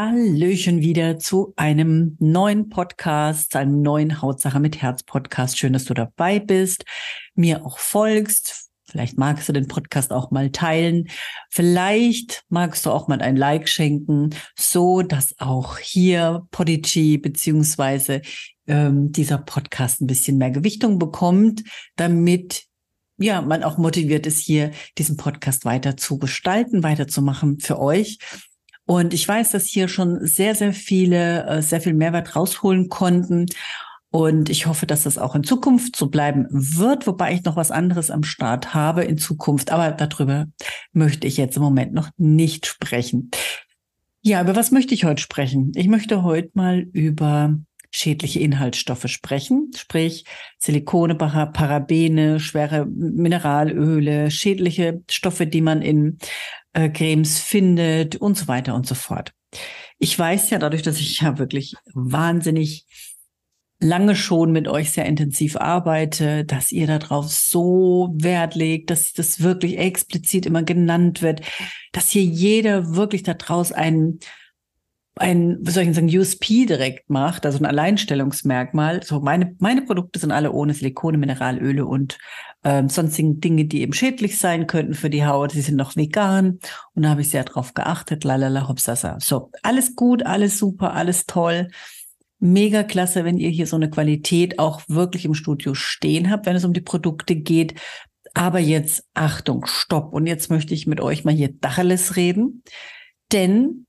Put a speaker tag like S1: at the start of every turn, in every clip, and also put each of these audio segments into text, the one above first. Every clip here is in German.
S1: Hallöchen wieder zu einem neuen Podcast, einem neuen Hautsache mit Herz Podcast. Schön, dass du dabei bist, mir auch folgst. Vielleicht magst du den Podcast auch mal teilen. Vielleicht magst du auch mal ein Like schenken, so dass auch hier Podigy beziehungsweise ähm, dieser Podcast ein bisschen mehr Gewichtung bekommt, damit ja, man auch motiviert ist, hier diesen Podcast weiter zu gestalten, weiterzumachen für euch. Und ich weiß, dass hier schon sehr, sehr viele, äh, sehr viel Mehrwert rausholen konnten. Und ich hoffe, dass das auch in Zukunft so bleiben wird, wobei ich noch was anderes am Start habe in Zukunft. Aber darüber möchte ich jetzt im Moment noch nicht sprechen. Ja, über was möchte ich heute sprechen? Ich möchte heute mal über schädliche Inhaltsstoffe sprechen, sprich Silikone, Parabene, schwere Mineralöle, schädliche Stoffe, die man in äh, Cremes findet und so weiter und so fort. Ich weiß ja dadurch, dass ich ja wirklich wahnsinnig lange schon mit euch sehr intensiv arbeite, dass ihr darauf so Wert legt, dass das wirklich explizit immer genannt wird, dass hier jeder wirklich daraus einen ein, wie soll ich sagen, USP direkt macht, also ein Alleinstellungsmerkmal. So meine, meine Produkte sind alle ohne Silikone, Mineralöle und ähm, sonstigen Dinge, die eben schädlich sein könnten für die Haut. Sie sind noch vegan und da habe ich sehr drauf geachtet. Lalala, hopsasa. So, alles gut, alles super, alles toll. Mega klasse, wenn ihr hier so eine Qualität auch wirklich im Studio stehen habt, wenn es um die Produkte geht. Aber jetzt Achtung, Stopp. Und jetzt möchte ich mit euch mal hier Dacheles reden. Denn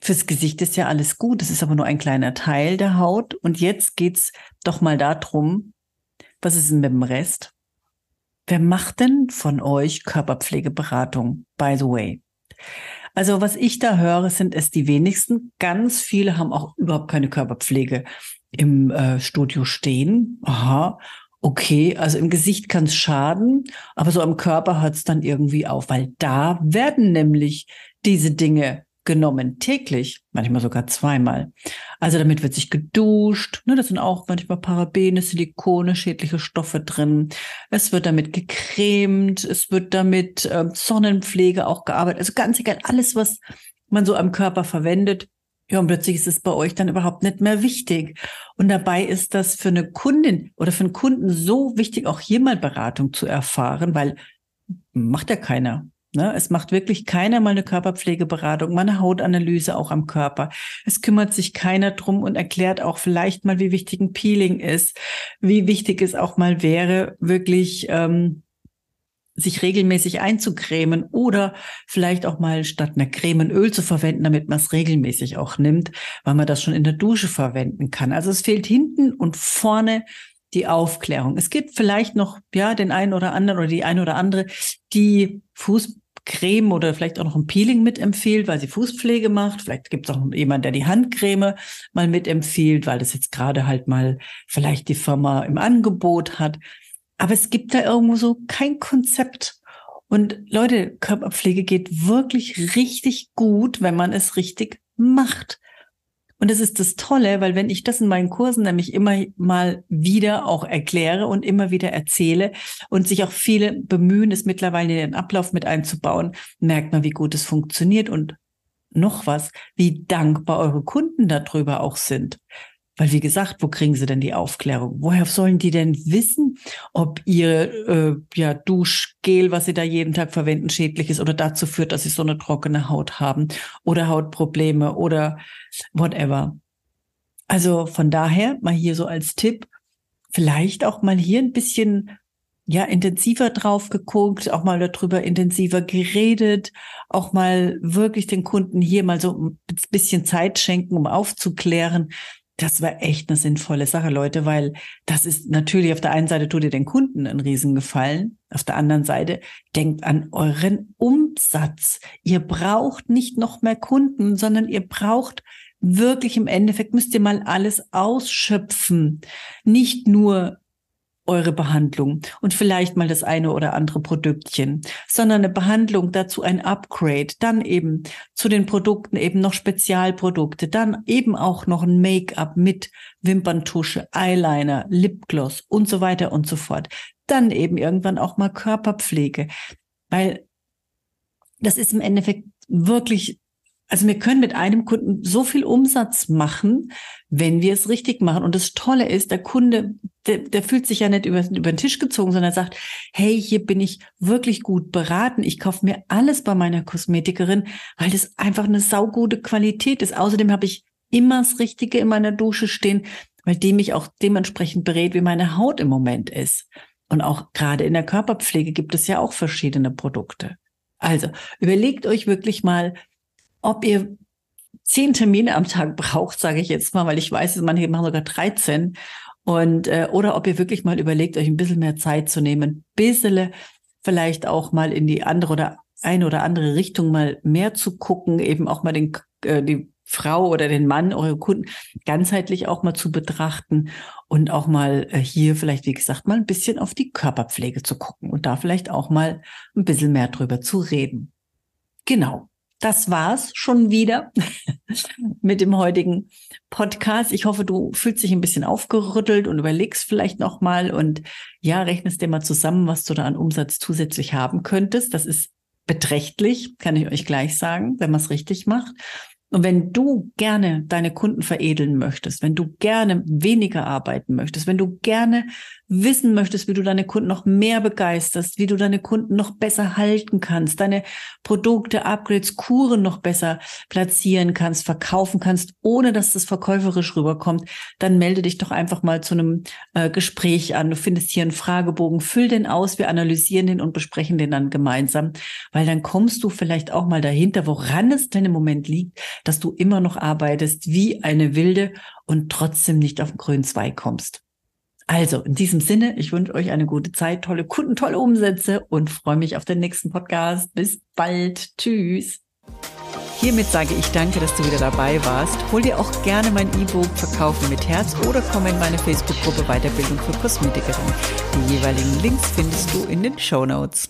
S1: Fürs Gesicht ist ja alles gut, es ist aber nur ein kleiner Teil der Haut. Und jetzt geht's doch mal darum, was ist denn mit dem Rest? Wer macht denn von euch Körperpflegeberatung, by the way? Also was ich da höre, sind es die wenigsten. Ganz viele haben auch überhaupt keine Körperpflege im äh, Studio stehen. Aha. Okay, also im Gesicht kann es schaden, aber so am Körper hört es dann irgendwie auf, weil da werden nämlich diese Dinge genommen, täglich, manchmal sogar zweimal. Also damit wird sich geduscht, ne, da sind auch manchmal Parabene, Silikone, schädliche Stoffe drin. Es wird damit gecremt, es wird damit äh, Sonnenpflege auch gearbeitet. Also ganz egal, alles, was man so am Körper verwendet. Ja, und plötzlich ist es bei euch dann überhaupt nicht mehr wichtig. Und dabei ist das für eine Kundin oder für einen Kunden so wichtig, auch hier mal Beratung zu erfahren, weil macht ja keiner. Ne? Es macht wirklich keiner mal eine Körperpflegeberatung, mal eine Hautanalyse auch am Körper. Es kümmert sich keiner drum und erklärt auch vielleicht mal, wie wichtig ein Peeling ist, wie wichtig es auch mal wäre, wirklich ähm, sich regelmäßig einzucremen oder vielleicht auch mal statt einer Creme Öl zu verwenden, damit man es regelmäßig auch nimmt, weil man das schon in der Dusche verwenden kann. Also es fehlt hinten und vorne die Aufklärung. Es gibt vielleicht noch, ja, den einen oder anderen oder die eine oder andere, die Fuß Creme oder vielleicht auch noch ein Peeling mitempfiehlt, weil sie Fußpflege macht. Vielleicht gibt es auch jemand, der die Handcreme mal mitempfiehlt, weil das jetzt gerade halt mal vielleicht die Firma im Angebot hat. Aber es gibt da irgendwo so kein Konzept. Und Leute, Körperpflege geht wirklich richtig gut, wenn man es richtig macht. Und das ist das Tolle, weil wenn ich das in meinen Kursen nämlich immer mal wieder auch erkläre und immer wieder erzähle und sich auch viele bemühen, es mittlerweile in den Ablauf mit einzubauen, merkt man, wie gut es funktioniert und noch was, wie dankbar eure Kunden darüber auch sind. Weil wie gesagt, wo kriegen sie denn die Aufklärung? Woher sollen die denn wissen, ob ihr äh, ja, Duschgel, was sie da jeden Tag verwenden, schädlich ist oder dazu führt, dass sie so eine trockene Haut haben oder Hautprobleme oder whatever. Also von daher mal hier so als Tipp, vielleicht auch mal hier ein bisschen ja intensiver drauf geguckt, auch mal darüber intensiver geredet, auch mal wirklich den Kunden hier mal so ein bisschen Zeit schenken, um aufzuklären, das war echt eine sinnvolle Sache, Leute, weil das ist natürlich auf der einen Seite tut ihr den Kunden einen Riesengefallen, auf der anderen Seite denkt an euren Umsatz. Ihr braucht nicht noch mehr Kunden, sondern ihr braucht wirklich im Endeffekt müsst ihr mal alles ausschöpfen. Nicht nur eure Behandlung und vielleicht mal das eine oder andere Produktchen, sondern eine Behandlung dazu ein Upgrade, dann eben zu den Produkten eben noch Spezialprodukte, dann eben auch noch ein Make-up mit Wimperntusche, Eyeliner, Lipgloss und so weiter und so fort. Dann eben irgendwann auch mal Körperpflege, weil das ist im Endeffekt wirklich also wir können mit einem Kunden so viel Umsatz machen, wenn wir es richtig machen. Und das Tolle ist, der Kunde, der, der fühlt sich ja nicht über, über den Tisch gezogen, sondern sagt, hey, hier bin ich wirklich gut beraten. Ich kaufe mir alles bei meiner Kosmetikerin, weil das einfach eine saugute Qualität ist. Außerdem habe ich immer das Richtige in meiner Dusche stehen, weil die mich auch dementsprechend berät, wie meine Haut im Moment ist. Und auch gerade in der Körperpflege gibt es ja auch verschiedene Produkte. Also überlegt euch wirklich mal, ob ihr zehn Termine am Tag braucht, sage ich jetzt mal, weil ich weiß, manche machen sogar 13. Und äh, oder ob ihr wirklich mal überlegt, euch ein bisschen mehr Zeit zu nehmen, ein bisschen vielleicht auch mal in die andere oder eine oder andere Richtung mal mehr zu gucken, eben auch mal den äh, die Frau oder den Mann, eure Kunden ganzheitlich auch mal zu betrachten und auch mal äh, hier vielleicht, wie gesagt, mal ein bisschen auf die Körperpflege zu gucken und da vielleicht auch mal ein bisschen mehr drüber zu reden. Genau das war's schon wieder mit dem heutigen Podcast. Ich hoffe, du fühlst dich ein bisschen aufgerüttelt und überlegst vielleicht nochmal und ja, rechnest dir mal zusammen, was du da an Umsatz zusätzlich haben könntest. Das ist beträchtlich, kann ich euch gleich sagen, wenn man es richtig macht. Und wenn du gerne deine Kunden veredeln möchtest, wenn du gerne weniger arbeiten möchtest, wenn du gerne wissen möchtest, wie du deine Kunden noch mehr begeisterst, wie du deine Kunden noch besser halten kannst, deine Produkte, Upgrades, Kuren noch besser platzieren kannst, verkaufen kannst, ohne dass das verkäuferisch rüberkommt, dann melde dich doch einfach mal zu einem äh, Gespräch an. Du findest hier einen Fragebogen, füll den aus, wir analysieren den und besprechen den dann gemeinsam, weil dann kommst du vielleicht auch mal dahinter, woran es denn im Moment liegt, dass du immer noch arbeitest wie eine Wilde und trotzdem nicht auf den grünen Zweig kommst. Also in diesem Sinne, ich wünsche euch eine gute Zeit, tolle Kunden, tolle Umsätze und freue mich auf den nächsten Podcast. Bis bald. Tschüss. Hiermit sage ich danke, dass du wieder dabei warst. Hol dir auch gerne mein E-Book Verkaufen mit Herz oder komm in meine Facebook-Gruppe Weiterbildung für Kosmetikerin. Die jeweiligen Links findest du in den Show Notes.